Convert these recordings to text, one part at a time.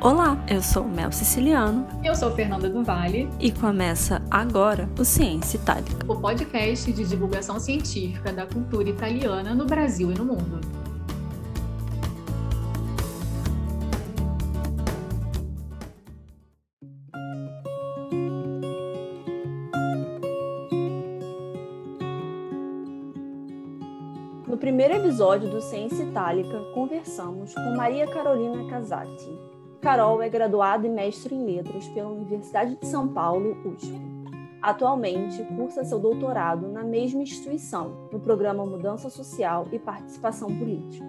Olá, eu sou Mel Siciliano. Eu sou Fernanda do Vale. E começa agora o Ciência Itálica o podcast de divulgação científica da cultura italiana no Brasil e no mundo. No primeiro episódio do Ciência Itálica, conversamos com Maria Carolina Casati, Carol é graduada e mestre em letras pela Universidade de São Paulo, USP. Atualmente, cursa seu doutorado na mesma instituição, no programa Mudança Social e Participação Política.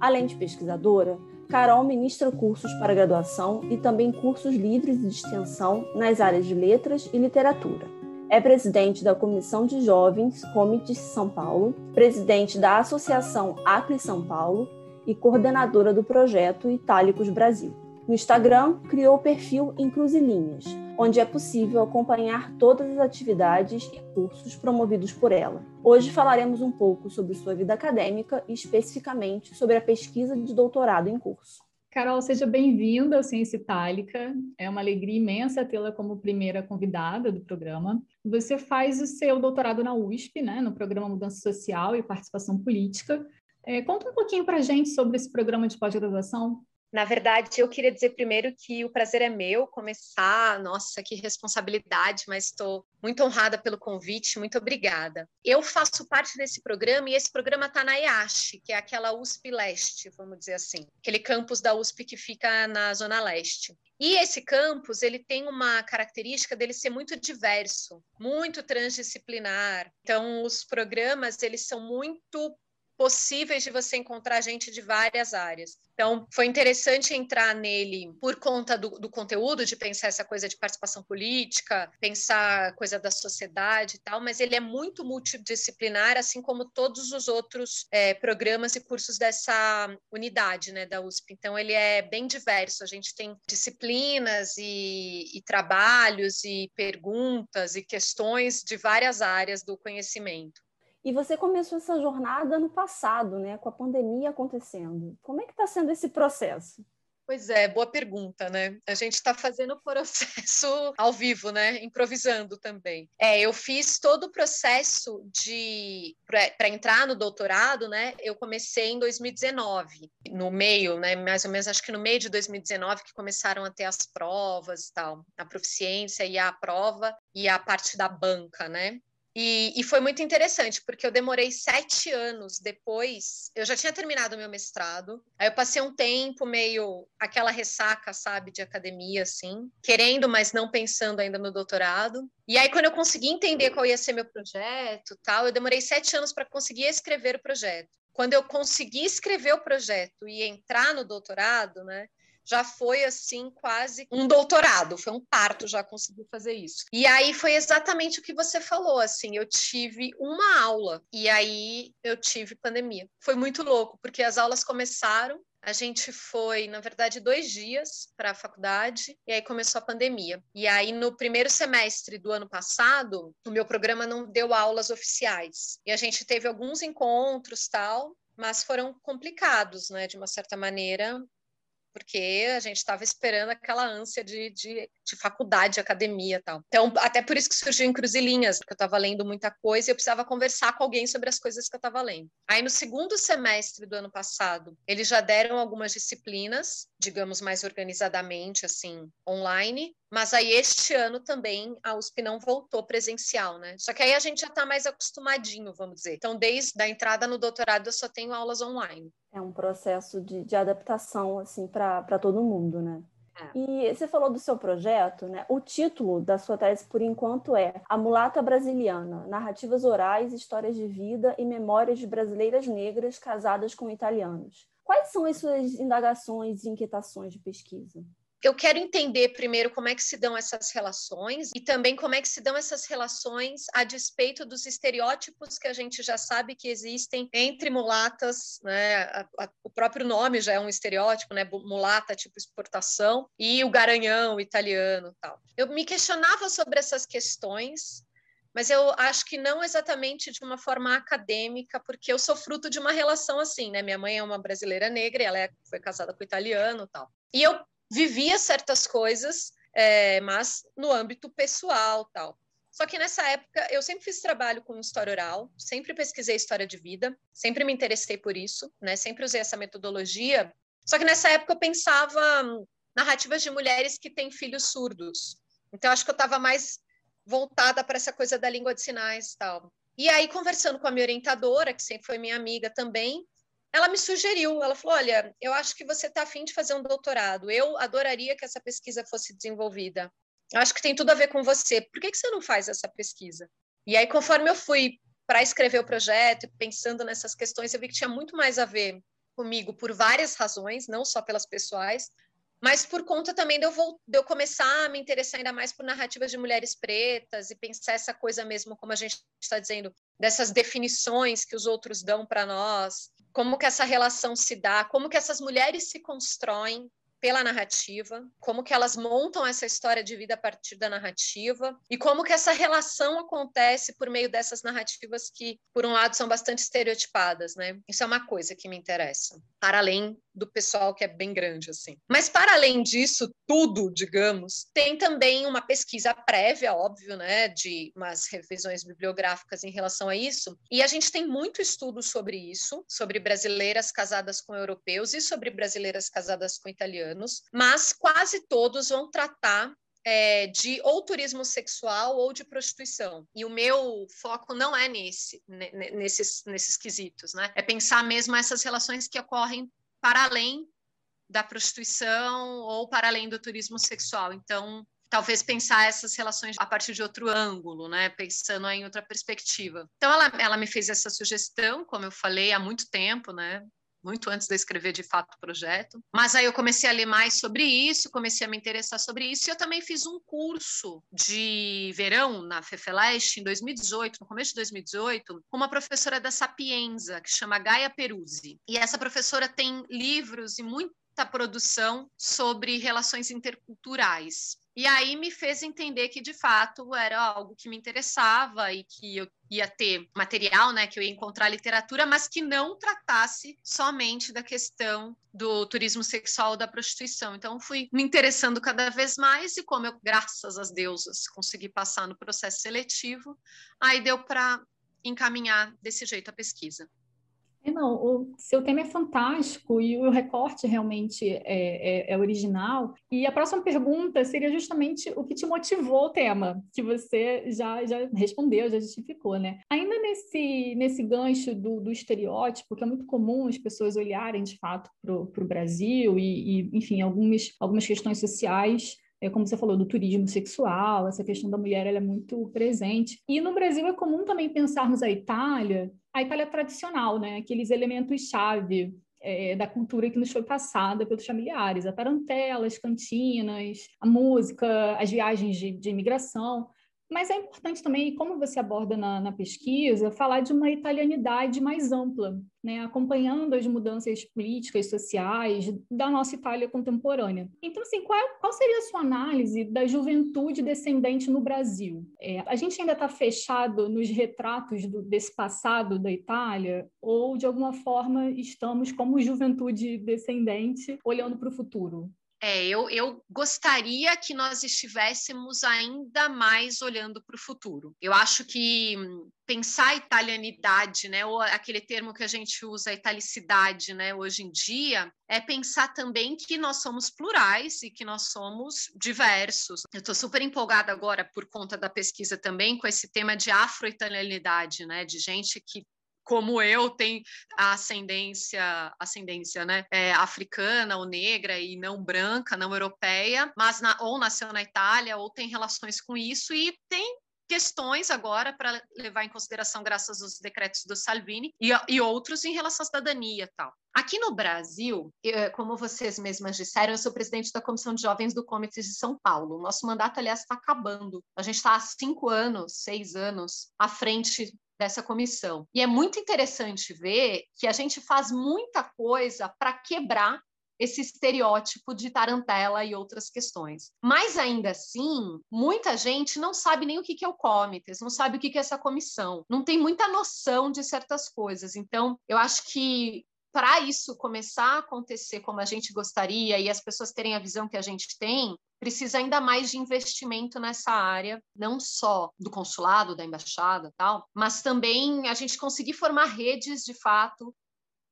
Além de pesquisadora, Carol ministra cursos para graduação e também cursos livres de extensão nas áreas de letras e literatura. É presidente da Comissão de Jovens Comites São Paulo, presidente da Associação Acre São Paulo e coordenadora do projeto Itálicos Brasil. No Instagram, criou o perfil Encruzilhinhas, onde é possível acompanhar todas as atividades e cursos promovidos por ela. Hoje falaremos um pouco sobre sua vida acadêmica e especificamente sobre a pesquisa de doutorado em curso. Carol, seja bem-vinda ao Ciência Itálica. É uma alegria imensa tê-la como primeira convidada do programa. Você faz o seu doutorado na USP, né, no programa Mudança Social e Participação Política. É, conta um pouquinho para a gente sobre esse programa de pós-graduação. Na verdade, eu queria dizer primeiro que o prazer é meu começar. Nossa, que responsabilidade, mas estou muito honrada pelo convite, muito obrigada. Eu faço parte desse programa e esse programa está na EASH, que é aquela USP Leste, vamos dizer assim, aquele campus da USP que fica na Zona Leste. E esse campus, ele tem uma característica dele ser muito diverso, muito transdisciplinar. Então, os programas, eles são muito possíveis de você encontrar gente de várias áreas. Então, foi interessante entrar nele por conta do, do, conteúdo, de pensar essa coisa de participação política, pensar coisa da sociedade e tal, mas ele é muito multidisciplinar, assim como todos os outros é, programas e cursos dessa unidade, né, da USP. Então, ele é bem diverso. A gente tem disciplinas e, e trabalhos e perguntas e questões de várias áreas do conhecimento. E você começou essa jornada ano passado, né, com a pandemia acontecendo. Como é que está sendo esse processo? Pois é, boa pergunta, né? A gente está fazendo o processo ao vivo, né? Improvisando também. É, eu fiz todo o processo de para entrar no doutorado, né? Eu comecei em 2019, no meio, né? Mais ou menos, acho que no meio de 2019 que começaram a ter as provas e tal, a proficiência e a prova e a parte da banca, né? E, e, foi muito interessante, porque eu demorei sete anos depois. Eu já tinha terminado meu mestrado. Aí eu passei um tempo meio aquela ressaca, sabe, de academia, assim, querendo, mas não pensando ainda no doutorado. E aí, quando eu consegui entender qual ia ser meu projeto, tal, eu demorei sete anos para conseguir escrever o projeto. Quando eu consegui escrever o projeto e entrar no doutorado, né? Já foi assim quase um doutorado, foi um parto já conseguir fazer isso. E aí foi exatamente o que você falou, assim, eu tive uma aula e aí eu tive pandemia. Foi muito louco, porque as aulas começaram a gente foi, na verdade, dois dias para a faculdade e aí começou a pandemia. E aí, no primeiro semestre do ano passado, o meu programa não deu aulas oficiais. E a gente teve alguns encontros, tal, mas foram complicados, né, de uma certa maneira, porque a gente estava esperando aquela ânsia de, de, de, faculdade, academia tal. Então, até por isso que surgiu em Cruzilinhas, porque eu estava lendo muita coisa e eu precisava conversar com alguém sobre as coisas que eu estava lendo. Aí, no segundo semestre do ano passado, eles já deram algumas disciplinas, digamos, mais organizadamente, assim, online, mas aí este ano também a USP não voltou presencial, né? Só que aí a gente já está mais acostumadinho, vamos dizer. Então, desde a entrada no doutorado, eu só tenho aulas online. É um processo de, de adaptação, assim, para todo mundo, né? É. E você falou do seu projeto, né? O título da sua tese, por enquanto, é A Mulata Brasiliana: Narrativas Orais, Histórias de Vida e Memórias de Brasileiras Negras Casadas com Italianos. Quais são as suas indagações e inquietações de pesquisa? eu quero entender primeiro como é que se dão essas relações e também como é que se dão essas relações a despeito dos estereótipos que a gente já sabe que existem entre mulatas, né? A, a, o próprio nome já é um estereótipo, né? Mulata tipo exportação e o garanhão italiano, tal. Eu me questionava sobre essas questões mas eu acho que não exatamente de uma forma acadêmica, porque eu sou fruto de uma relação assim, né? Minha mãe é uma brasileira negra, ela é, foi casada com italiano, tal. E eu vivia certas coisas, é, mas no âmbito pessoal tal. Só que nessa época eu sempre fiz trabalho com história oral, sempre pesquisei história de vida, sempre me interessei por isso, né? Sempre usei essa metodologia. Só que nessa época eu pensava hum, narrativas de mulheres que têm filhos surdos. Então acho que eu estava mais voltada para essa coisa da língua de sinais, tal. E aí conversando com a minha orientadora, que sempre foi minha amiga também, ela me sugeriu, ela falou: "Olha, eu acho que você está afim de fazer um doutorado. Eu adoraria que essa pesquisa fosse desenvolvida eu acho que tem tudo a ver com você. Por que, que você não faz essa pesquisa? E aí, conforme eu fui para escrever o projeto, pensando nessas questões, eu vi que tinha muito mais a ver comigo por várias razões, não só pelas pessoais, mas por conta também de eu, vou, de eu começar a me interessar ainda mais por narrativas de mulheres pretas e pensar essa coisa mesmo, como a gente está dizendo, dessas definições que os outros dão para nós, como que essa relação se dá, como que essas mulheres se constroem pela narrativa, como que elas montam essa história de vida a partir da narrativa e como que essa relação acontece por meio dessas narrativas que, por um lado, são bastante estereotipadas, né? Isso é uma coisa que me interessa, para além do pessoal que é bem grande assim. Mas para além disso tudo, digamos, tem também uma pesquisa prévia, óbvio, né, de umas revisões bibliográficas em relação a isso, e a gente tem muito estudo sobre isso, sobre brasileiras casadas com europeus e sobre brasileiras casadas com italianos anos, mas quase todos vão tratar é, de ou turismo sexual ou de prostituição. E o meu foco não é nesse, nesses, nesses quesitos, né? É pensar mesmo essas relações que ocorrem para além da prostituição ou para além do turismo sexual. Então, talvez pensar essas relações a partir de outro ângulo, né? Pensando em outra perspectiva. Então, ela, ela me fez essa sugestão, como eu falei, há muito tempo, né? Muito antes de escrever de fato o projeto. Mas aí eu comecei a ler mais sobre isso, comecei a me interessar sobre isso, e eu também fiz um curso de verão na FEFELEST em 2018, no começo de 2018, com uma professora da Sapienza, que chama Gaia Peruzzi. E essa professora tem livros e muita produção sobre relações interculturais. E aí me fez entender que de fato era algo que me interessava e que eu ia ter material, né, que eu ia encontrar literatura, mas que não tratasse somente da questão do turismo sexual da prostituição. Então fui me interessando cada vez mais e como eu, graças às deusas, consegui passar no processo seletivo, aí deu para encaminhar desse jeito a pesquisa. É, não, o seu tema é fantástico e o recorte realmente é, é, é, original. E a próxima pergunta seria justamente o que te motivou o tema, que você já, já respondeu, já justificou, né? Ainda nesse, nesse gancho do, do estereótipo, que é muito comum as pessoas olharem de fato para o Brasil e, e, enfim, algumas, algumas questões sociais é, como você falou, do turismo sexual, essa questão da mulher ela é muito presente. E no Brasil é comum também pensarmos a Itália a Itália tradicional, né? Aqueles elementos-chave é, da cultura que nos foi passada pelos familiares, a tarantela, as cantinas, a música, as viagens de, de imigração. Mas é importante também, como você aborda na, na, pesquisa, falar de uma italianidade mais ampla, né? acompanhando as mudanças políticas, sociais da nossa Itália contemporânea. Então, assim, qual, qual seria a sua análise da juventude descendente no Brasil? É, a gente ainda está fechado nos retratos do, desse passado da Itália, ou de alguma forma estamos, como juventude descendente, olhando para o futuro? É, eu, eu gostaria que nós estivéssemos ainda mais olhando para o futuro. Eu acho que hum, pensar a italianidade, né, ou aquele termo que a gente usa, a italicidade, né, hoje em dia, é pensar também que nós somos plurais e que nós somos diversos. Eu estou super empolgada agora por conta da pesquisa também com esse tema de afro-italianidade, né, de gente que como eu, tem a ascendência, ascendência né, é, africana ou negra e não branca, não europeia, mas na, ou nasceu na Itália ou tem relações com isso e tem questões agora para levar em consideração graças aos decretos do Salvini e, e outros em relação à cidadania tal. Aqui no Brasil, como vocês mesmas disseram, eu sou presidente da Comissão de Jovens do Comitê de São Paulo. Nosso mandato, aliás, está acabando. A gente está há cinco anos, seis anos à frente dessa comissão. E é muito interessante ver que a gente faz muita coisa para quebrar esse estereótipo de tarantela e outras questões. Mas ainda assim, muita gente não sabe nem o que é o comitês, não sabe o que é essa comissão, não tem muita noção de certas coisas. Então, eu acho que para isso começar a acontecer como a gente gostaria e as pessoas terem a visão que a gente tem, precisa ainda mais de investimento nessa área, não só do consulado, da embaixada, tal, mas também a gente conseguir formar redes de fato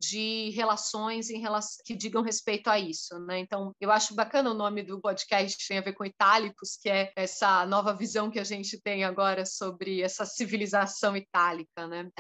de relações em relação, que digam respeito a isso, né? Então, eu acho bacana o nome do podcast tem a ver com itálicos, que é essa nova visão que a gente tem agora sobre essa civilização itálica, né?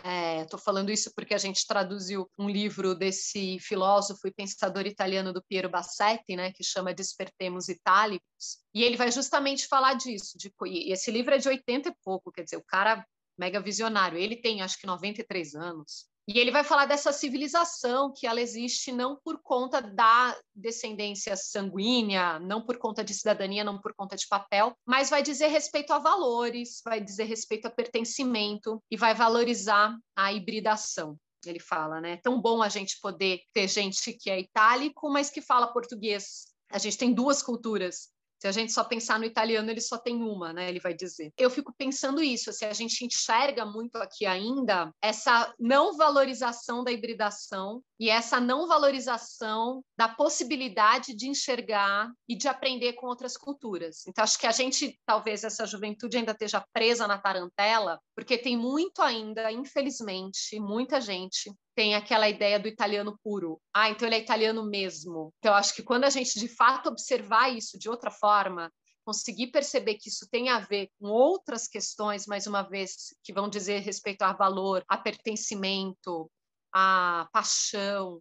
Estou é, falando isso porque a gente traduziu um livro desse filósofo e pensador italiano do Piero Bassetti, né? Que chama Despertemos Itálicos, e ele vai justamente falar disso. De, e esse livro é de 80 e pouco, quer dizer, o cara mega visionário. Ele tem acho que 93 anos. E ele vai falar dessa civilização que ela existe não por conta da descendência sanguínea, não por conta de cidadania, não por conta de papel, mas vai dizer respeito a valores, vai dizer respeito a pertencimento e vai valorizar a hibridação. Ele fala, né? Tão bom a gente poder ter gente que é itálico, mas que fala português. A gente tem duas culturas se a gente só pensar no italiano, ele só tem uma, né? Ele vai dizer. Eu fico pensando isso, se a gente enxerga muito aqui ainda essa não valorização da hibridação e essa não valorização da possibilidade de enxergar e de aprender com outras culturas. Então, acho que a gente, talvez essa juventude ainda esteja presa na tarantela, porque tem muito ainda, infelizmente, muita gente tem aquela ideia do italiano puro. Ah, então ele é italiano mesmo. Então, acho que quando a gente de fato observar isso de outra forma, conseguir perceber que isso tem a ver com outras questões, mais uma vez, que vão dizer respeito a valor, a pertencimento, a paixão,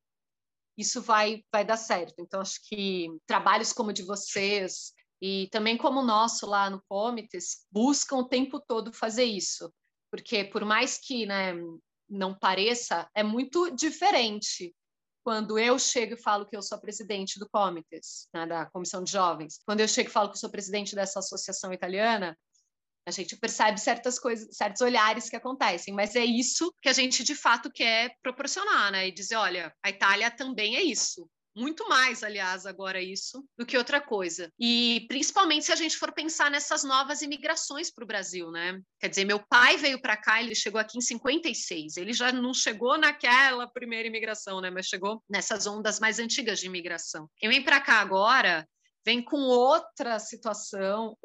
isso vai, vai dar certo. Então, acho que trabalhos como o de vocês e também como o nosso lá no Comites buscam o tempo todo fazer isso. Porque por mais que né, não pareça, é muito diferente quando eu chego e falo que eu sou presidente do Comites, né, da Comissão de Jovens. Quando eu chego e falo que sou presidente dessa associação italiana, a gente percebe certas coisas, certos olhares que acontecem, mas é isso que a gente de fato quer proporcionar, né? E dizer, olha, a Itália também é isso muito mais, aliás, agora isso, do que outra coisa. E principalmente se a gente for pensar nessas novas imigrações para o Brasil, né? Quer dizer, meu pai veio para cá, ele chegou aqui em 56. Ele já não chegou naquela primeira imigração, né? Mas chegou nessas ondas mais antigas de imigração. Quem vem para cá agora vem com outra situação,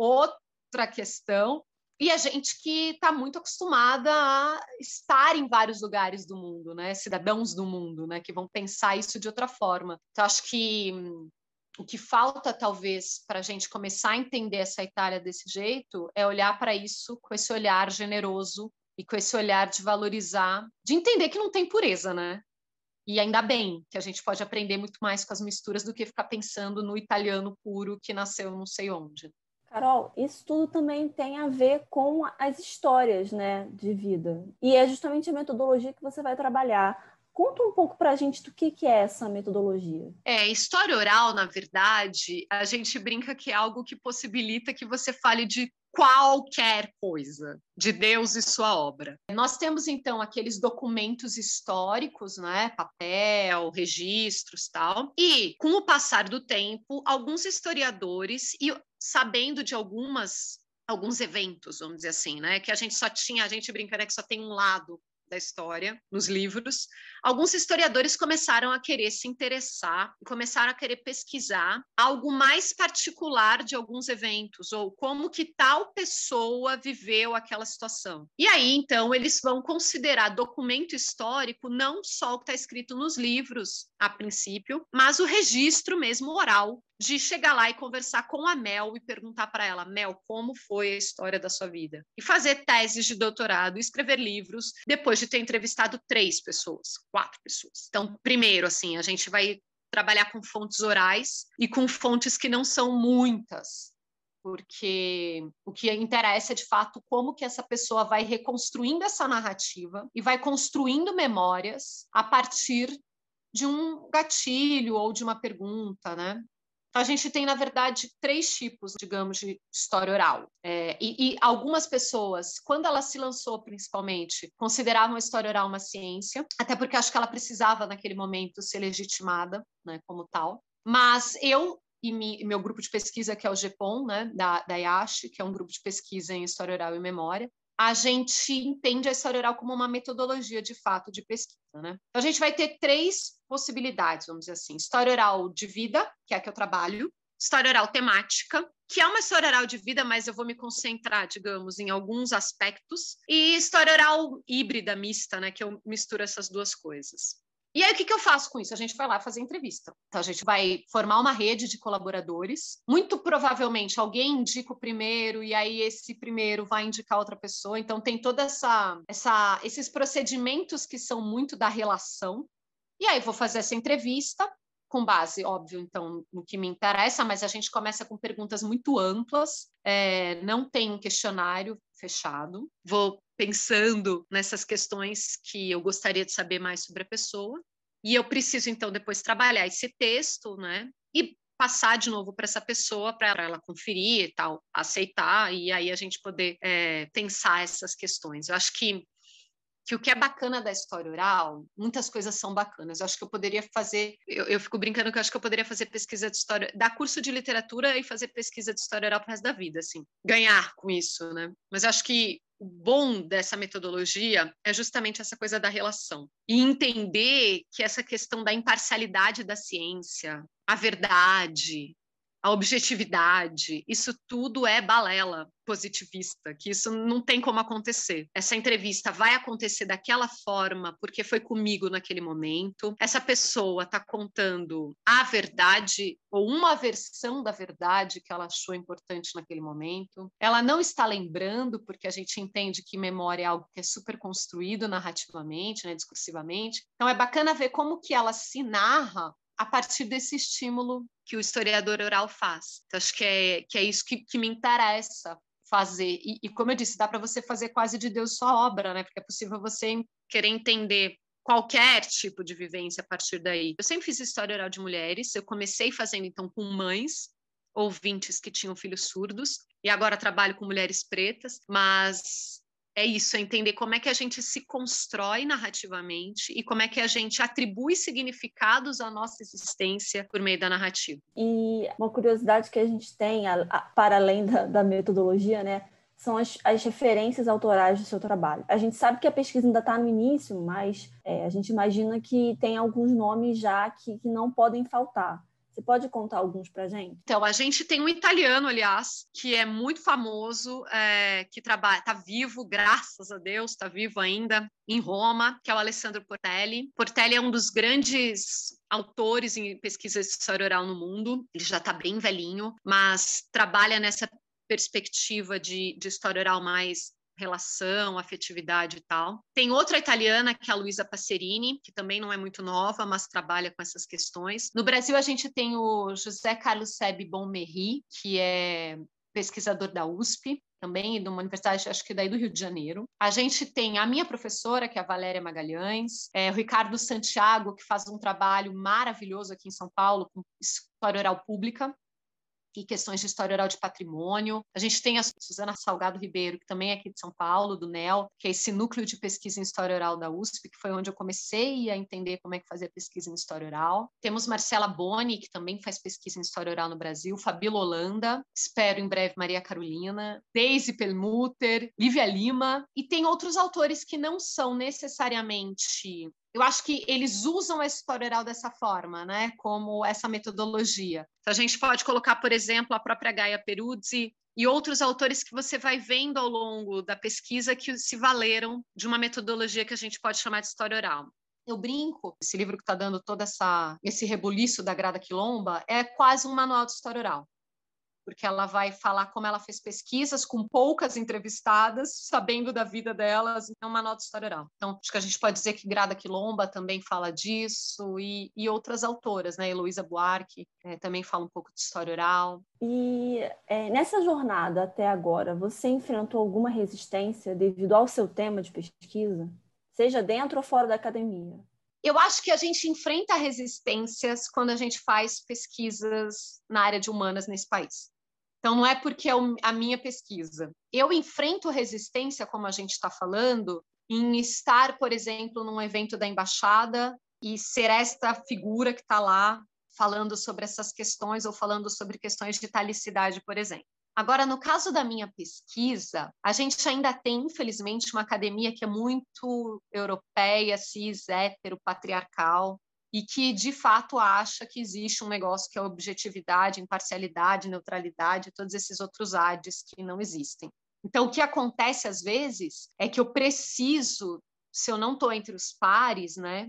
outra questão, e a gente que está muito acostumada a estar em vários lugares do mundo, né? Cidadãos do mundo, né? Que vão pensar isso de outra forma. Então, acho que hum, o que falta, talvez, para a gente começar a entender essa Itália desse jeito é olhar para isso com esse olhar generoso e com esse olhar de valorizar, de entender que não tem pureza, né? E ainda bem que a gente pode aprender muito mais com as misturas do que ficar pensando no italiano puro que nasceu não sei onde. Carol, isso tudo também tem a ver com as histórias né, de vida. E é justamente a metodologia que você vai trabalhar. Conta um pouco para a gente do que, que é essa metodologia. É, história oral, na verdade, a gente brinca que é algo que possibilita que você fale de qualquer coisa de Deus e sua obra. Nós temos então aqueles documentos históricos, né, papel, registros, tal. E com o passar do tempo, alguns historiadores e sabendo de algumas alguns eventos, vamos dizer assim, né, que a gente só tinha, a gente brinca né, que só tem um lado da história nos livros, alguns historiadores começaram a querer se interessar e começaram a querer pesquisar algo mais particular de alguns eventos ou como que tal pessoa viveu aquela situação. E aí, então, eles vão considerar documento histórico não só o que está escrito nos livros, a princípio, mas o registro mesmo oral de chegar lá e conversar com a Mel e perguntar para ela, Mel, como foi a história da sua vida? E fazer teses de doutorado, escrever livros, depois de ter entrevistado três pessoas, quatro pessoas. Então, primeiro, assim, a gente vai trabalhar com fontes orais e com fontes que não são muitas, porque o que interessa é de fato como que essa pessoa vai reconstruindo essa narrativa e vai construindo memórias a partir de um gatilho ou de uma pergunta, né? Então, a gente tem, na verdade, três tipos, digamos, de história oral. É, e, e, algumas pessoas, quando ela se lançou, principalmente, consideravam a história oral uma ciência, até porque acho que ela precisava, naquele momento, ser legitimada né, como tal. Mas eu e mi, meu grupo de pesquisa, que é o GEPOM, né, da, da IASH, que é um grupo de pesquisa em história oral e memória, a gente entende a história oral como uma metodologia de fato de pesquisa, né? Então a gente vai ter três possibilidades, vamos dizer assim: história oral de vida, que é a que eu trabalho, história oral temática, que é uma história oral de vida, mas eu vou me concentrar, digamos, em alguns aspectos, e história oral híbrida, mista, né, que eu misturo essas duas coisas. E aí, o que, que eu faço com isso? A gente vai lá fazer entrevista. Então, a gente vai formar uma rede de colaboradores. Muito provavelmente, alguém indica o primeiro, e aí esse primeiro vai indicar outra pessoa. Então, tem toda essa, essa esses procedimentos que são muito da relação. E aí, vou fazer essa entrevista com base, óbvio, então, no que me interessa, mas a gente começa com perguntas muito amplas, é, não tem um questionário fechado. Vou pensando nessas questões que eu gostaria de saber mais sobre a pessoa, e eu preciso, então, depois trabalhar esse texto, né? E passar de novo para essa pessoa para ela conferir e tal, aceitar, e aí a gente poder é, pensar essas questões. Eu acho que que o que é bacana da história oral, muitas coisas são bacanas. Eu acho que eu poderia fazer, eu, eu, fico brincando que eu acho que eu poderia fazer pesquisa de história, dar curso de literatura e fazer pesquisa de história oral para resto da vida, assim, ganhar com isso, né? Mas eu acho que o bom dessa metodologia é justamente essa coisa da relação e entender que essa questão da imparcialidade da ciência, a verdade, a objetividade, isso tudo é balela positivista, que isso não tem como acontecer. Essa entrevista vai acontecer daquela forma porque foi comigo naquele momento. Essa pessoa está contando a verdade ou uma versão da verdade que ela achou importante naquele momento. Ela não está lembrando porque a gente entende que memória é algo que é super construído narrativamente, né, discursivamente. Então é bacana ver como que ela se narra a partir desse estímulo que o historiador oral faz. Então, acho que é, que é isso que, que me interessa fazer. E, e como eu disse, dá para você fazer quase de Deus sua obra, né? Porque é possível você querer entender qualquer tipo de vivência a partir daí. Eu sempre fiz história oral de mulheres, eu comecei fazendo então com mães, ouvintes que tinham filhos surdos, e agora trabalho com mulheres pretas, mas é isso, é entender como é que a gente se constrói narrativamente e como é que a gente atribui significados à nossa existência por meio da narrativa. E uma curiosidade que a gente tem, a, a, para além da, da, metodologia, né, são as, as, referências autorais do seu trabalho. A gente sabe que a pesquisa ainda está no início, mas é, a gente imagina que tem alguns nomes já que, que não podem faltar. Você pode contar alguns para gente? Então, a gente tem um italiano, aliás, que é muito famoso, é, que trabalha, está vivo, graças a Deus, está vivo ainda em Roma, que é o Alessandro Portelli. Portelli é um dos grandes autores em pesquisa de história oral no mundo. Ele já está bem velhinho, mas trabalha nessa perspectiva de, de história oral mais relação, afetividade e tal. Tem outra italiana, que é a Luisa Passerini, que também não é muito nova, mas trabalha com essas questões. No Brasil, a gente tem o José Carlos Sebe Bonmerri, que é pesquisador da USP, também de uma universidade, acho que daí do Rio de Janeiro. A gente tem a minha professora, que é a Valéria Magalhães, é, o Ricardo Santiago, que faz um trabalho maravilhoso aqui em São Paulo com história oral pública, e questões de história oral de patrimônio. A gente tem a Suzana Salgado Ribeiro, que também é aqui de São Paulo, do NEL, que é esse núcleo de pesquisa em história oral da USP, que foi onde eu comecei a entender como é que fazia pesquisa em história oral. Temos Marcela Boni, que também faz pesquisa em história oral no Brasil, Fabíola Holanda, espero em breve Maria Carolina, Daisy Pelmuter, Lívia Lima, e tem outros autores que não são necessariamente eu acho que eles usam a história oral dessa forma, né? Como essa metodologia. Então, a gente pode colocar, por exemplo, a própria Gaia Peruzzi e outros autores que você vai vendo ao longo da pesquisa que se valeram de uma metodologia que a gente pode chamar de história oral. Eu brinco, esse livro que está dando todo essa, esse rebuliço da Grada Quilomba é quase um manual de história oral porque ela vai falar como ela fez pesquisas com poucas entrevistadas, sabendo da vida delas, então uma nota história oral. Então, acho que a gente pode dizer que Grada Quilomba também fala disso, e, e outras autoras, né? Heloísa Buarque é, também fala um pouco de história oral. E é, nessa jornada até agora, você enfrentou alguma resistência devido ao seu tema de pesquisa, seja dentro ou fora da academia? Eu acho que a gente enfrenta resistências quando a gente faz pesquisas na área de humanas nesse país. Então, não é porque é a minha pesquisa. Eu enfrento resistência, como a gente está falando, em estar, por exemplo, num evento da embaixada e ser esta figura que está lá falando sobre essas questões ou falando sobre questões de talicidade, por exemplo. Agora, no caso da minha pesquisa, a gente ainda tem, infelizmente, uma academia que é muito europeia, cis, hétero, patriarcal, e que de fato acha que existe um negócio que é objetividade, imparcialidade, neutralidade, todos esses outros ADs que não existem. Então, o que acontece às vezes é que eu preciso, se eu não estou entre os pares, né,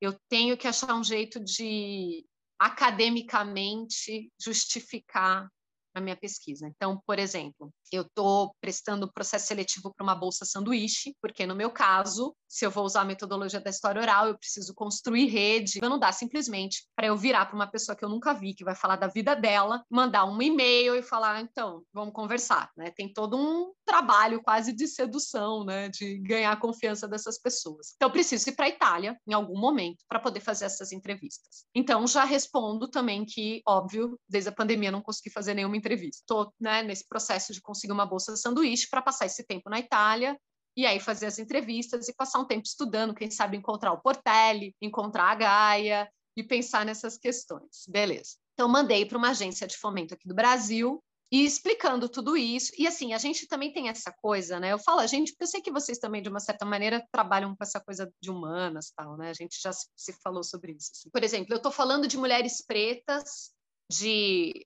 eu tenho que achar um jeito de academicamente justificar a minha pesquisa. Então, por exemplo, eu estou prestando processo seletivo para uma bolsa sanduíche, porque no meu caso, se eu vou usar a metodologia da história oral, eu preciso construir rede. Não dá simplesmente para eu virar para uma pessoa que eu nunca vi, que vai falar da vida dela, mandar um e-mail e falar, então, vamos conversar, né? Tem todo um trabalho quase de sedução, né, de ganhar a confiança dessas pessoas. Então, eu preciso ir para a Itália em algum momento para poder fazer essas entrevistas. Então, já respondo também que, óbvio, desde a pandemia não consegui fazer nenhuma entrevista. Estou, né, nesse processo de conseguir uma bolsa sanduíche para passar esse tempo na Itália e aí fazer as entrevistas e passar um tempo estudando, quem sabe encontrar o Portelli, encontrar a Gaia e pensar nessas questões. Beleza. Então, mandei para uma agência de fomento aqui do Brasil e explicando tudo isso. E assim, a gente também tem essa coisa, né? Eu falo a gente, porque eu sei que vocês também, de uma certa maneira, trabalham com essa coisa de humanas tal, né? A gente já se falou sobre isso. Assim. Por exemplo, eu estou falando de mulheres pretas, de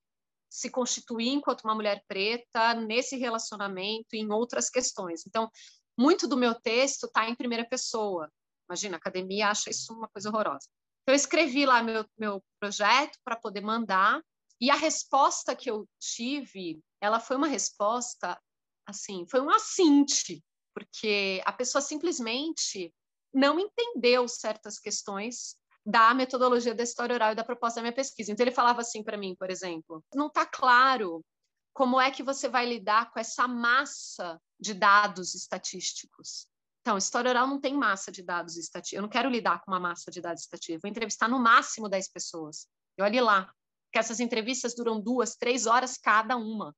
se constituir enquanto uma mulher preta nesse relacionamento e em outras questões. Então, muito do meu texto está em primeira pessoa. Imagina, a academia acha isso uma coisa horrorosa. Então, eu escrevi lá meu, meu projeto para poder mandar, e a resposta que eu tive, ela foi uma resposta, assim, foi um assinte, porque a pessoa simplesmente não entendeu certas questões da metodologia da história oral e da proposta da minha pesquisa. Então, ele falava assim para mim, por exemplo: não está claro como é que você vai lidar com essa massa de dados estatísticos. Então, história oral não tem massa de dados estatísticos. Eu não quero lidar com uma massa de dados estatísticos. Vou entrevistar no máximo 10 pessoas. E olhe lá, que essas entrevistas duram duas, três horas cada uma.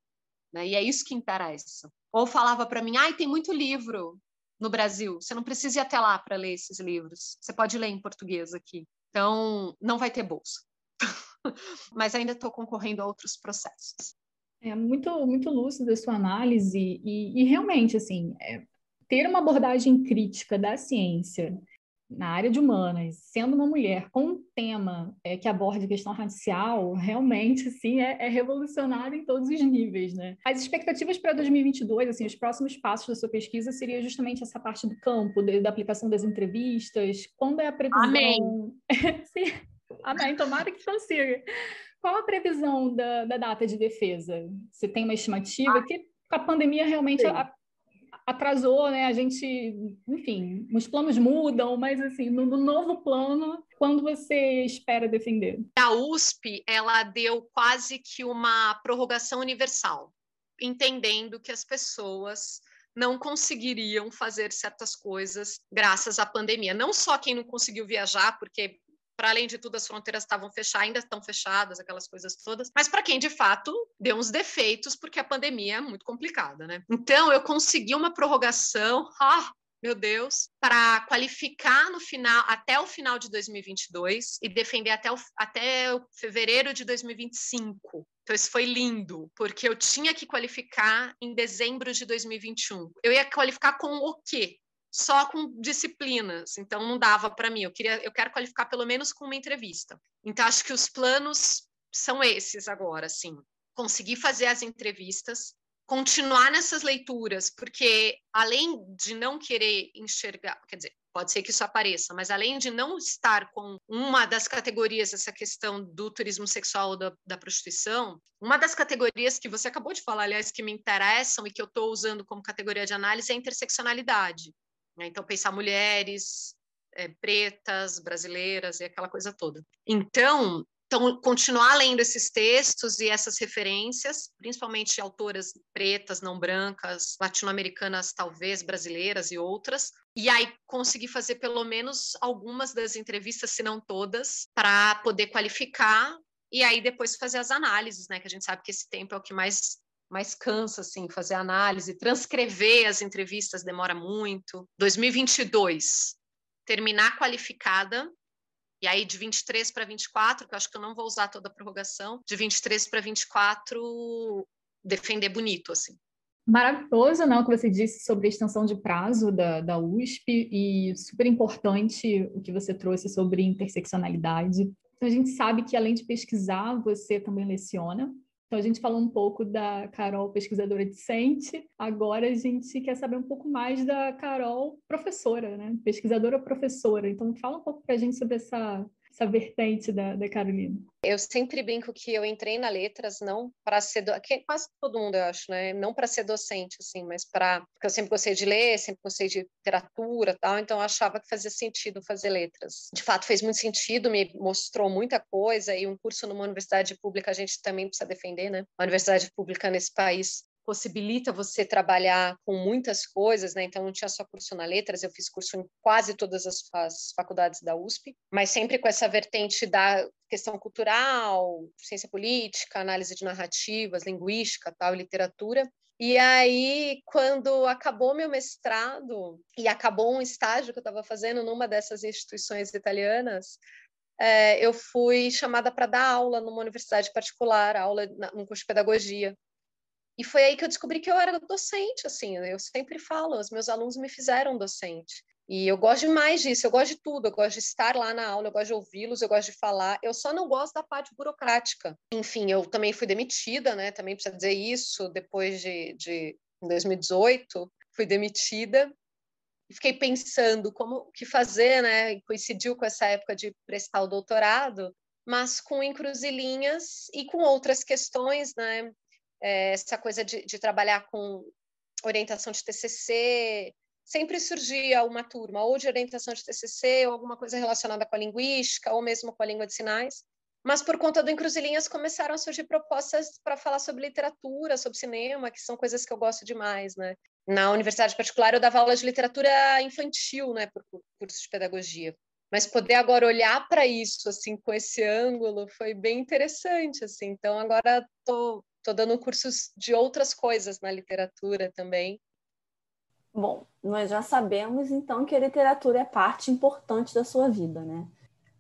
Né? E é isso que interessa. Ou falava para mim, ai, tem muito livro no Brasil, você não precisa ir até lá para ler esses livros, você pode ler em português aqui. Então, não vai ter bolsa. Mas ainda estou concorrendo a outros processos. É muito, muito lúcida a sua análise e, e realmente, assim, é, ter uma abordagem crítica da ciência na área de humanas, sendo uma mulher com um tema é, que aborde a questão racial, realmente, assim, é, é revolucionário em todos os níveis, né? As expectativas para 2022, assim, os próximos passos da sua pesquisa seria justamente essa parte do campo, de, da aplicação das entrevistas, quando é a previsão... Amém! Amém, tomara que consiga. Qual a previsão da, da data de defesa? Você tem uma estimativa? Ah, que a pandemia realmente a, atrasou, né? A gente, enfim, os planos mudam, mas assim, no, no, novo plano, quando você espera defender? A USP, ela deu quase que uma prorrogação universal, entendendo que as pessoas não conseguiriam fazer certas coisas graças à pandemia. Não só quem não conseguiu viajar, porque para além de tudo, as fronteiras estavam fechadas, ainda estão fechadas, aquelas coisas todas, mas para quem de fato deu uns defeitos, porque a pandemia é muito complicada, né? Então, eu consegui uma prorrogação, ah, meu Deus, para qualificar no final, até o final de 2022 e defender até o, até o fevereiro de 2025. Então, isso foi lindo, porque eu tinha que qualificar em dezembro de 2021. Eu ia qualificar com o quê? Só com disciplinas, então não dava para mim. Eu queria, eu quero qualificar pelo menos com uma entrevista. Então acho que os planos são esses agora, assim, conseguir fazer as entrevistas, continuar nessas leituras, porque além de não querer enxergar, quer dizer, pode ser que isso apareça, mas além de não estar com uma das categorias, essa questão do turismo sexual da, da prostituição, uma das categorias que você acabou de falar, aliás, que me interessam e que eu estou usando como categoria de análise é a interseccionalidade. Né? Então, pensar mulheres é, pretas, brasileiras e aquela coisa toda. Então, então, continuar lendo esses textos e essas referências, principalmente autoras pretas, não brancas, latino-americanas, talvez brasileiras e outras, e aí conseguir fazer pelo menos algumas das entrevistas, se não todas, para poder qualificar e aí depois fazer as análises, né? Que a gente sabe que esse tempo é o que mais mais cansa, assim, fazer análise, transcrever as entrevistas demora muito. 2022, terminar qualificada, e aí de 23 para 24, que eu acho que eu não vou usar toda a prorrogação, de 23 para 24, defender bonito, assim. Maravilhoso, não, o que você disse sobre a extensão de prazo da, da USP e super importante o que você trouxe sobre interseccionalidade. Então, a gente sabe que, além de pesquisar, você também leciona. Então, a gente falou um pouco da Carol, pesquisadora discente. Agora, a gente quer saber um pouco mais da Carol, professora, né? Pesquisadora professora. Então, fala um pouco para a gente sobre essa essa vertente da, da Carolina? Eu sempre brinco que eu entrei na letras não para ser do... quase todo mundo eu acho, né? Não para ser docente assim, mas para porque eu sempre gostei de ler, sempre gostei de literatura, tal, então eu achava que fazia sentido fazer letras. De fato fez muito sentido, me mostrou muita coisa e um curso numa universidade pública a gente também precisa defender, né? A universidade pública nesse país possibilita você trabalhar com muitas coisas, né? Então não tinha só curso na letras, eu fiz curso em quase todas as, faculdades da USP, mas sempre com essa vertente da questão cultural, ciência política, análise de narrativas, linguística, tal, literatura. E aí, quando acabou meu mestrado e acabou um estágio que eu estava fazendo numa dessas instituições italianas, é, eu fui chamada para dar aula numa universidade particular, aula num curso de pedagogia. E foi aí que eu descobri que eu era docente, assim, eu sempre falo, os meus alunos me fizeram docente. E eu gosto demais disso, eu gosto de tudo, eu gosto de estar lá na aula, eu gosto de ouvi-los, eu gosto de falar, eu só não gosto da parte burocrática. Enfim, eu também fui demitida, né? Também precisa dizer isso, depois de, de em 2018, fui demitida e fiquei pensando como o que fazer, né? Coincidiu com essa época de prestar o doutorado, mas com encruzilhinhas e com outras questões, né? É, essa coisa de, de trabalhar com orientação de TCC, sempre surgia uma turma ou de orientação de TCC ou alguma coisa relacionada com a linguística ou mesmo com a língua de sinais. Mas por conta do Encruzilhinhas começaram a surgir propostas para falar sobre literatura, sobre cinema, que são coisas que eu gosto demais, né? Na universidade particular eu dava aula de literatura infantil, né, por curso de pedagogia. Mas poder agora olhar para isso assim com esse ângulo foi bem interessante, assim. Então agora estou Estou dando cursos de outras coisas na literatura também. Bom, nós já sabemos então que a literatura é parte importante da sua vida, né?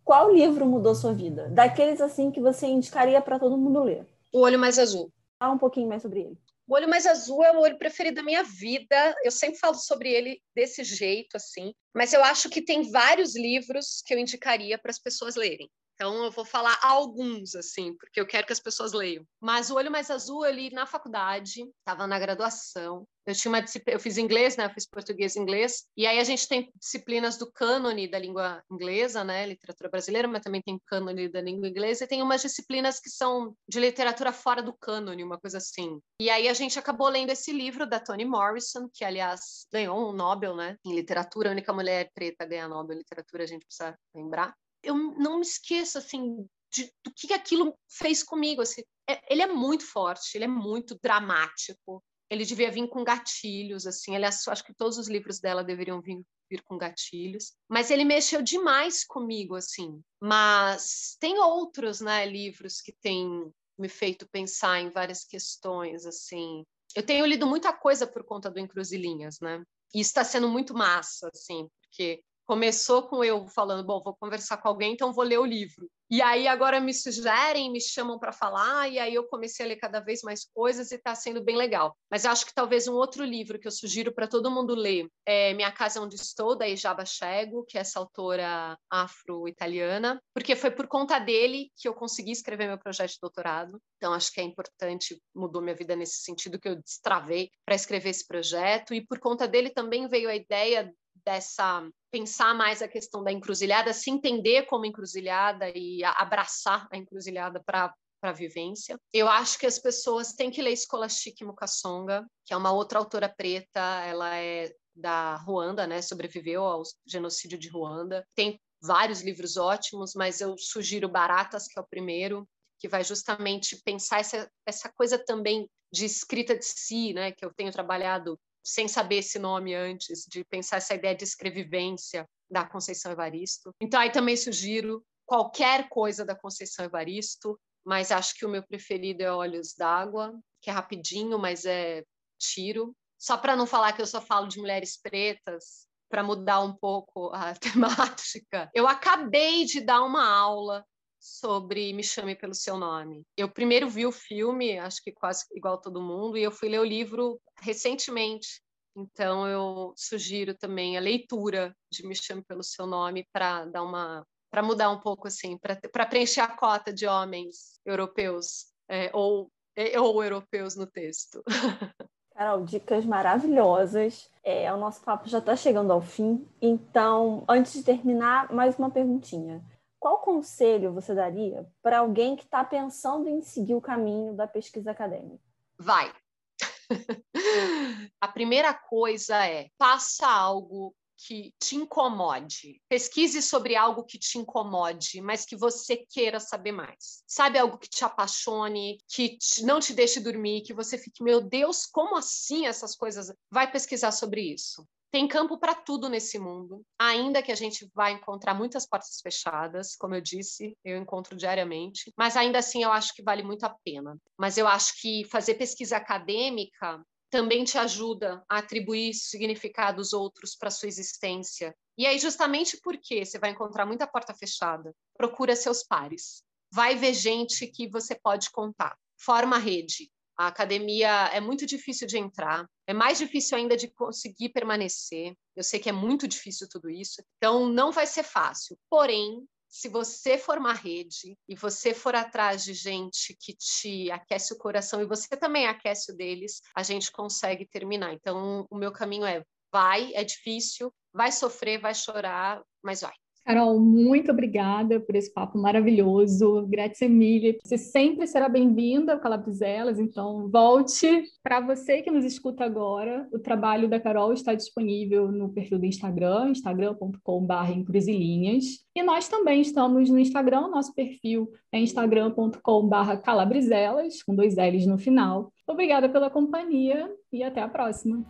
Qual livro mudou sua vida? Daqueles assim que você indicaria para todo mundo ler? O Olho Mais Azul. Fala um pouquinho mais sobre ele. O Olho Mais Azul é o olho preferido da minha vida. Eu sempre falo sobre ele desse jeito, assim. Mas eu acho que tem vários livros que eu indicaria para as pessoas lerem. Então, eu vou falar alguns, assim, porque eu quero que as pessoas leiam. Mas o Olho Mais Azul, eu li na faculdade, estava na graduação. Eu tinha uma eu fiz inglês, né? Eu fiz português e inglês. E aí a gente tem disciplinas do cânone da língua inglesa, né? Literatura brasileira, mas também tem cânone da língua inglesa. E tem umas disciplinas que são de literatura fora do cânone, uma coisa assim. E aí a gente acabou lendo esse livro da Toni Morrison, que, aliás, ganhou um Nobel, né? Em literatura, a única mulher preta a ganhar Nobel em literatura, a gente precisa lembrar eu não me esqueço assim de, do que aquilo fez comigo. Assim. É, ele é muito forte, ele é muito dramático. Ele devia vir com gatilhos, assim. Aliás, acho que todos os livros dela deveriam vir, vir com gatilhos. Mas ele mexeu demais comigo, assim. Mas tem outros, né, livros que têm me feito pensar em várias questões, assim. Eu tenho lido muita coisa por conta do Encruzilhinhas, né? E está sendo muito massa, assim, porque começou com eu falando, bom, vou conversar com alguém, então vou ler o livro. E aí agora me sugerem, me chamam para falar, e aí eu comecei a ler cada vez mais coisas e está sendo bem legal. Mas acho que talvez um outro livro que eu sugiro para todo mundo ler é Minha Casa Onde Estou, da Ijaba Chego, que é essa autora afro-italiana, porque foi por conta dele que eu consegui escrever meu projeto de doutorado. Então acho que é importante, mudou minha vida nesse sentido que eu destravei para escrever esse projeto, e por conta dele também veio a ideia dessa pensar mais a questão da encruzilhada, se entender como encruzilhada e abraçar a encruzilhada para para vivência. Eu acho que as pessoas têm que ler Scholastic Mukasonga, que é uma outra autora preta, ela é da Ruanda, né, sobreviveu ao genocídio de Ruanda. Tem vários livros ótimos, mas eu sugiro Baratas, que é o primeiro, que vai justamente pensar essa, essa coisa também de escrita de si, né, que eu tenho trabalhado sem saber esse nome antes, de pensar essa ideia de escrevivência da Conceição Evaristo. Então, aí também sugiro qualquer coisa da Conceição Evaristo, mas acho que o meu preferido é Olhos d'Água, que é rapidinho, mas é tiro. Só para não falar que eu só falo de mulheres pretas, para mudar um pouco a temática. Eu acabei de dar uma aula sobre Me Chame Pelo Seu Nome. Eu primeiro vi o filme, acho que quase igual todo mundo, e eu fui ler o livro recentemente. Então, eu sugiro também a leitura de Me Chame Pelo Seu Nome para dar uma para mudar um pouco assim, para preencher a cota de homens europeus é, ou, é, ou europeus no texto. Carol, dicas maravilhosas. É, o nosso papo já está chegando ao fim, então, antes de terminar, mais uma perguntinha. Qual conselho você daria para alguém que está pensando em seguir o caminho da pesquisa acadêmica? Vai. A primeira coisa é faça algo que te incomode. Pesquise sobre algo que te incomode, mas que você queira saber mais. Sabe algo que te apaixone, que te, não te deixe dormir, que você fique, meu Deus, como assim essas coisas? Vai pesquisar sobre isso. Tem campo para tudo nesse mundo, ainda que a gente vai encontrar muitas portas fechadas, como eu disse, eu encontro diariamente, mas ainda assim eu acho que vale muito a pena. Mas eu acho que fazer pesquisa acadêmica também te ajuda a atribuir significados outros para sua existência. E aí, justamente porque você vai encontrar muita porta fechada, procura seus pares. Vai ver gente que você pode contar. Forma rede. A academia é muito difícil de entrar, é mais difícil ainda de conseguir permanecer. Eu sei que é muito difícil tudo isso, então não vai ser fácil. Porém, se você for uma rede e você for atrás de gente que te aquece o coração e você também aquece o deles, a gente consegue terminar. Então, o meu caminho é vai, é difícil, vai sofrer, vai chorar, mas vai. Carol, muito obrigada por esse papo maravilhoso. Grazie mille. Você sempre será bem-vinda ao Calabrizelas, então volte. Para você que nos escuta agora, o trabalho da Carol está disponível no perfil do Instagram, instagram.com.br encruzilhinhas. E nós também estamos no Instagram, nosso perfil é instagram.com.br calabrizelas, com dois L's no final. Obrigada pela companhia e até a próxima.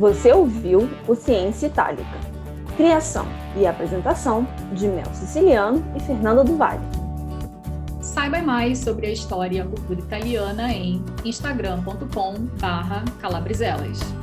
Você ouviu o Ciência Itálica. Criação e apresentação de Mel Siciliano e Fernanda do Vale. Saiba mais sobre a história e a cultura italiana em instagram.com/calabrizelas.